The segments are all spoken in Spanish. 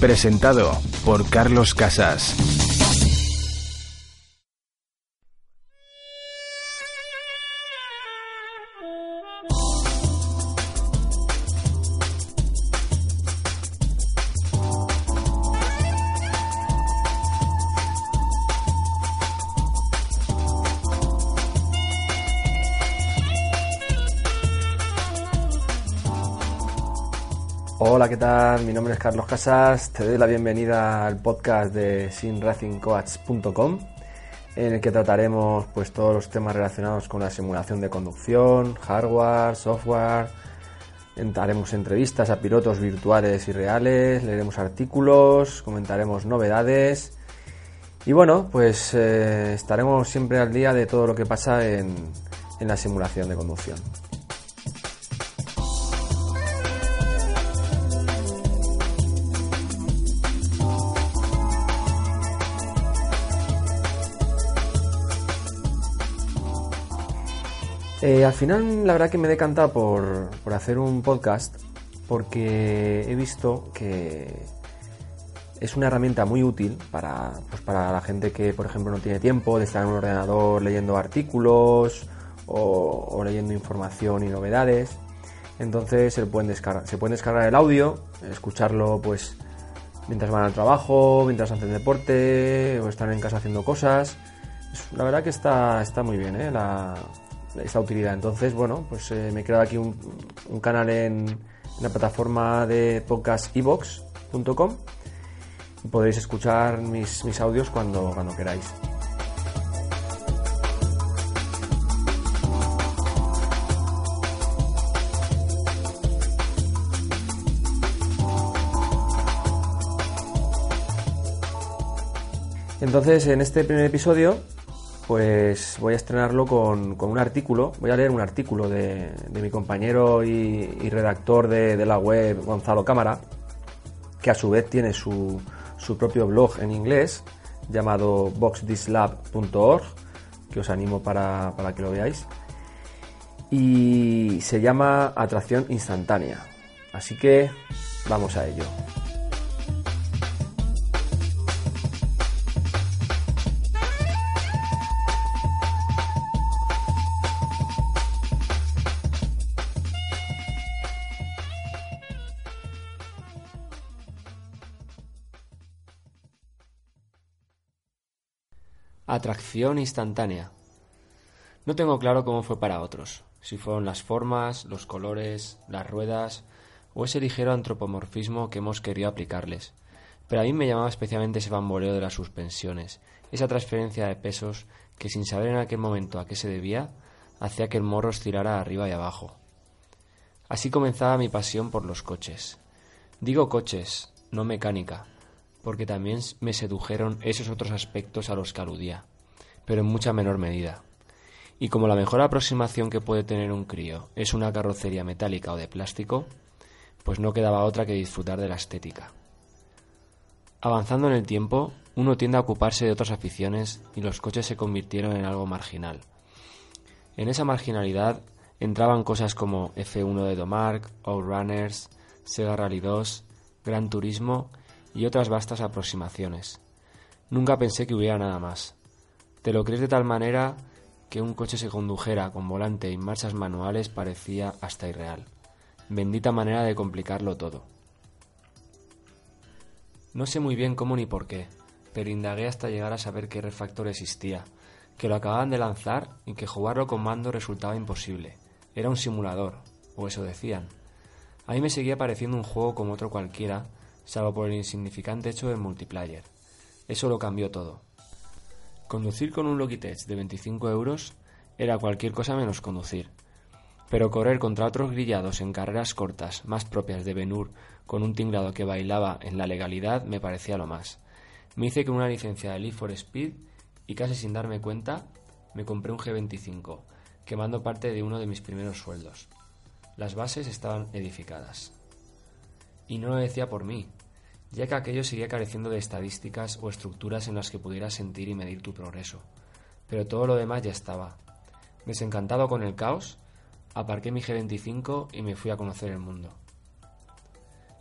Presentado por Carlos Casas. Hola, ¿qué tal? Mi nombre es Carlos Casas. Te doy la bienvenida al podcast de simracingcoach.com en el que trataremos pues todos los temas relacionados con la simulación de conducción, hardware, software. Haremos entrevistas a pilotos virtuales y reales, leeremos artículos, comentaremos novedades y bueno, pues eh, estaremos siempre al día de todo lo que pasa en, en la simulación de conducción. Eh, al final, la verdad que me he decantado por, por hacer un podcast porque he visto que es una herramienta muy útil para, pues para la gente que, por ejemplo, no tiene tiempo de estar en un ordenador leyendo artículos o, leyendo información y novedades. Entonces se pueden, descargar, se pueden descargar el audio, escucharlo pues mientras van al trabajo, mientras hacen deporte o están en casa haciendo cosas. La verdad que está, está muy bien ¿eh? Esta utilidad. Entonces, bueno, pues eh, me he creado aquí un, canal en, la plataforma de podcast evox.com y podréis escuchar mis, mis audios cuando, cuando queráis. Entonces, en este primer episodio pues voy a estrenarlo con, un artículo, voy a leer un artículo de, mi compañero y, redactor de, la web Gonzalo Cámara, que a su vez tiene su, propio blog en inglés llamado boxthislab.org, que os animo para, para que lo veáis, y se llama Atracción Instantánea. Así que vamos a ello. Atracción instantánea. No tengo claro cómo fue para otros, si fueron las formas, los colores, las ruedas o ese ligero antropomorfismo que hemos querido aplicarles. Pero a mí me llamaba especialmente ese bamboleo de las suspensiones, esa transferencia de pesos que sin saber en aquel momento a qué se debía, hacía que el morro estirara arriba y abajo. Así comenzaba mi pasión por los coches. Digo coches, no mecánica, porque también me sedujeron esos otros aspectos a los que aludía, pero en mucha menor medida. Y como la mejor aproximación que puede tener un crío es una carrocería metálica o de plástico, pues no quedaba otra que disfrutar de la estética. Avanzando en el tiempo, uno tiende a ocuparse de otras aficiones y los coches se convirtieron en algo marginal. En esa marginalidad entraban cosas como F1 de Domark, Runners, Sega Rally 2, Gran Turismo y otras vastas aproximaciones. Nunca pensé que hubiera nada más. Te lo crees de tal manera que un coche se condujera con volante y marchas manuales parecía hasta irreal. Bendita manera de complicarlo todo. No sé muy bien cómo ni por qué, pero indagué hasta llegar a saber qué refactor existía, que lo acababan de lanzar y que jugarlo con mando resultaba imposible. Era un simulador, o eso decían. A mí me seguía pareciendo un juego como otro cualquiera, salvo por el insignificante hecho del multiplayer. Eso lo cambió todo. Conducir con un Logitech de 25 euros era cualquier cosa menos conducir. Pero correr contra otros grillados en carreras cortas, más propias de Benur, con un tinglado que bailaba en la legalidad, me parecía lo más. Me hice con una licencia de Leaf for Speed y casi sin darme cuenta me compré un G25, quemando parte de uno de mis primeros sueldos. Las bases estaban edificadas. Y no lo decía por mí, ya que aquello seguía careciendo de estadísticas o estructuras en las que pudieras sentir y medir tu progreso. Pero todo lo demás ya estaba. Desencantado con el caos, aparqué mi G25 y me fui a conocer el mundo.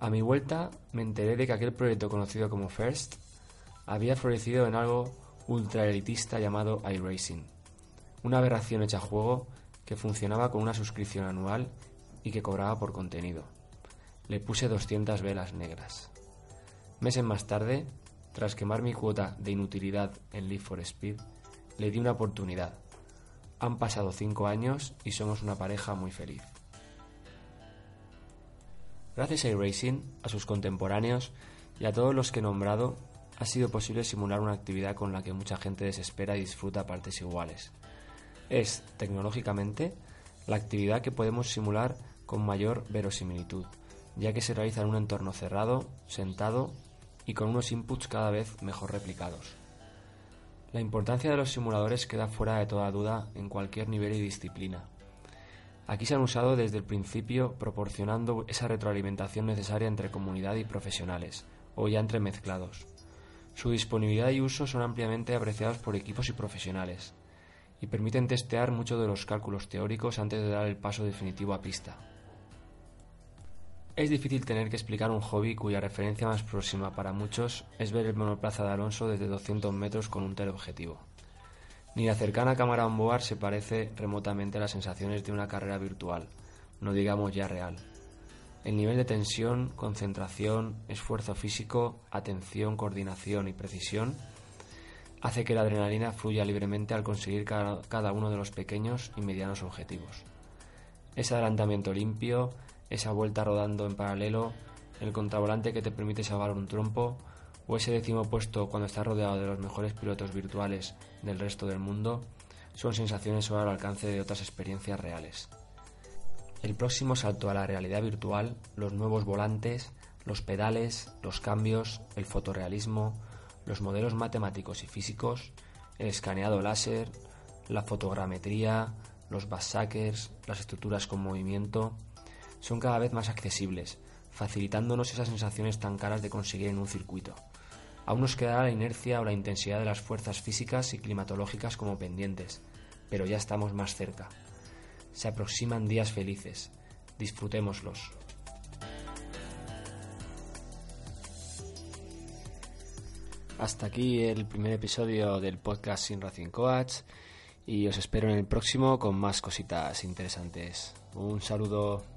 A mi vuelta me enteré de que aquel proyecto conocido como First había florecido en algo ultra elitista llamado iRacing, una aberración hecha juego que funcionaba con una suscripción anual y que cobraba por contenido. Le puse 200 velas negras. Meses más tarde, tras quemar mi cuota de inutilidad en Leaf for Speed, le di una oportunidad. Han pasado cinco años y somos una pareja muy feliz. Gracias a iRacing, a sus contemporáneos y a todos los que he nombrado, ha sido posible simular una actividad con la que mucha gente desespera y disfruta a partes iguales. Es, tecnológicamente, la actividad que podemos simular con mayor verosimilitud, ya que se realiza en un entorno cerrado, sentado y con unos inputs cada vez mejor replicados. La importancia de los simuladores queda fuera de toda duda en cualquier nivel y disciplina. Aquí se han usado desde el principio proporcionando esa retroalimentación necesaria entre comunidad y profesionales, o ya entremezclados. Su disponibilidad y uso son ampliamente apreciados por equipos y profesionales, y permiten testear muchos de los cálculos teóricos antes de dar el paso definitivo a pista. Es difícil tener que explicar un hobby cuya referencia más próxima para muchos es ver el monoplaza de Alonso desde 200 metros con un teleobjetivo. Ni la cercana cámara on-board se parece remotamente a las sensaciones de una carrera virtual, no digamos ya real. El nivel de tensión, concentración, esfuerzo físico, atención, coordinación y precisión hace que la adrenalina fluya libremente al conseguir cada, uno de los pequeños y medianos objetivos. Ese adelantamiento limpio, esa vuelta rodando en paralelo, el contravolante que te permite salvar un trompo, o ese décimo puesto cuando estás rodeado de los mejores pilotos virtuales del resto del mundo, son sensaciones solo al alcance de otras experiencias reales. El próximo salto a la realidad virtual, los nuevos volantes, los pedales, los cambios, el fotorrealismo, los modelos matemáticos y físicos, el escaneado láser, la fotogrametría, los backsackers, las estructuras con movimiento, son cada vez más accesibles, facilitándonos esas sensaciones tan caras de conseguir en un circuito. Aún nos quedará la inercia o la intensidad de las fuerzas físicas y climatológicas como pendientes, pero ya estamos más cerca. Se aproximan días felices. Disfrutémoslos. Hasta aquí el primer episodio del podcast Sin Racing Coach y os espero en el próximo con más cositas interesantes. Un saludo.